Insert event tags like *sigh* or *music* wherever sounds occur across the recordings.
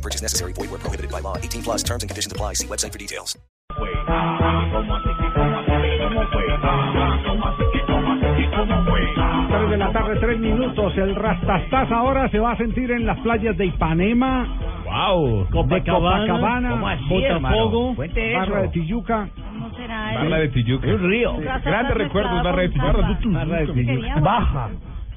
No purchase necessary. Void where prohibited by law. 18 plus terms and conditions apply. See website for details. Tres de la tarde, tres minutos. El Rastastas ahora se va a sentir en las playas de Ipanema, Wow, de Copacabana, ¿Cómo así, Botafogo. Barra de Tijuca. ¿Cómo será Barra de Tijuca. Un río. Grandes recuerdos, Barra de Tijuca. Barra de Tijuca. Baja,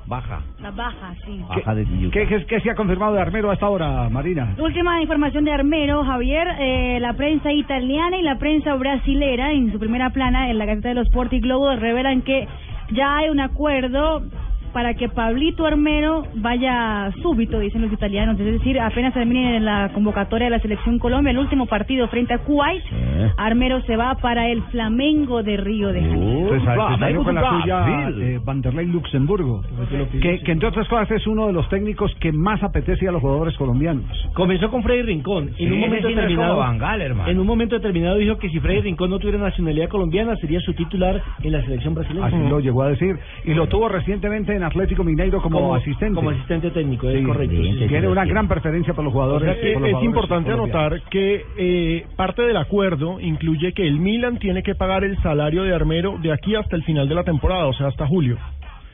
baja. La baja, sí. Baja de. ¿Qué, qué, qué se ha confirmado de Armero a esta hora, Marina? Última información de Armero, Javier. eh, la prensa italiana y la prensa brasilera, en su primera plana, en la Gaceta de los Sport y Globo, revelan que ya hay un acuerdo para que Pablito Armero vaya súbito, dicen los italianos, es decir, apenas termine la convocatoria de la selección Colombia, el último partido frente a Kuwait, Armero se va para el Flamengo de Río de Janeiro. Pues, pues, salió con la suya eh, Vanderlei Luxemburgo, que, que entre otras cosas es uno de los técnicos que más apetece a los jugadores colombianos. Comenzó con Freddy Rincón. En un momento sí determinado, hermano. en un momento determinado dijo que si Freddy Rincón no tuviera nacionalidad colombiana sería su titular en la selección brasileña. Así lo llegó a decir. Y lo tuvo recientemente en Atlético Mineiro como, asistente. Como asistente técnico, es Sí, correcto. sí. Tiene una gran preferencia por los jugadores. O sea que por los es jugadores importante anotar que eh, parte del acuerdo incluye que el Milan tiene que pagar el salario de Armero de aquí hasta el final de la temporada, o sea, hasta julio.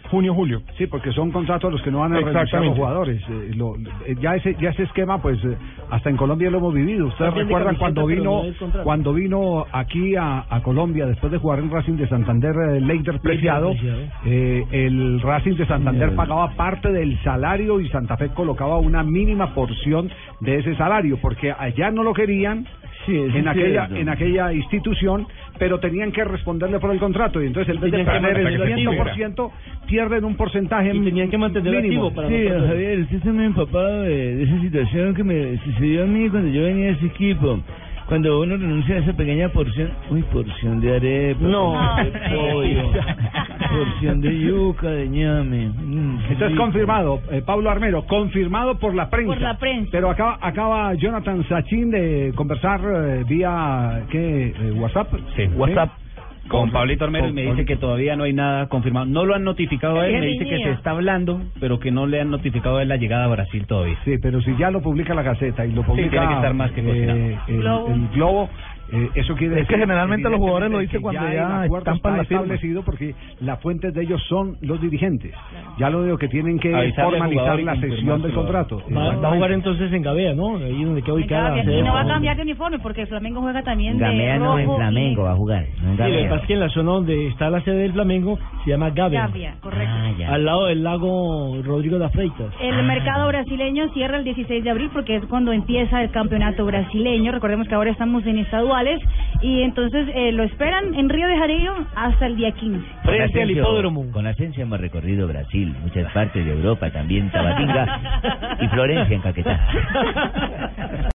Junio, julio. Sí, porque son contratos los que no van a renunciar los jugadores. Eh, lo- eh, ya ese ya ese esquema, pues eh, hasta en Colombia lo hemos vivido. Ustedes recuerdan cuando vino no cuando vino aquí a, a Colombia después de jugar en Racing de Santander, Leider Preciado, Preciado. eh, el Racing de Santander pagaba parte del salario y Santa Fe colocaba una mínima porción de ese salario, porque allá no lo querían. en aquella en aquella institución, pero tenían que responderle por el contrato y entonces en vez de Tenían que perder el mantenerlo 100%, pierden un porcentaje Y tenían que mantenerlo mínimo. activo para Sí. Javier, usted está muy empapado de, de esa situación que me sucedió a mí cuando yo venía a ese equipo. Cuando uno renuncia a esa pequeña porción, uy, porción de arepa, No. de pollo, *laughs* porción de yuca, de ñame. mm, rico. confirmado, eh, Pablo Armero, confirmado por la prensa. Por la prensa. Pero acaba, acaba Jonathan Sachin de conversar eh, vía ¿qué? Eh, WhatsApp. Sí, WhatsApp. Con Pablito Armero y me dice que todavía no hay nada confirmado. No lo han notificado a él, Qué me dice que se está hablando, pero que no le han notificado a él la llegada a Brasil todavía. Sí, pero si ya lo publica la Gaceta y lo publica tiene que estar más que cocinado. eh, el, Globo. el Globo, eh, eso quiere Es que decir generalmente los jugadores lo dicen cuando que ya el acuerdo estampan está la firma. establecido porque las fuentes de ellos son los dirigentes. Ya lo digo que tienen que Avisarle al formalizar la sesión del contrato. Va, va a jugar entonces en Gabea, ¿no? Ahí donde queda ubicada y no va a cambiar de uniforme porque el Flamengo juega también de Gamea no en rojo y Flamengo va a jugar. No en Sí, lo que pasa es que en la zona donde está la sede del Flamengo se llama Gabea. Gambia, correcto. Ah. Al lado del lago Rodrigo da Freitas. El mercado brasileño cierra el 16 de abril porque es cuando empieza el campeonato brasileño. Recordemos que ahora estamos en y entonces eh, lo esperan en Río de Janeiro hasta el día 15. Frente al hipódromo. Con Asensio hemos recorrido Brasil, muchas partes de Europa, también Tabatinga y Florencia en Caquetá. *laughs*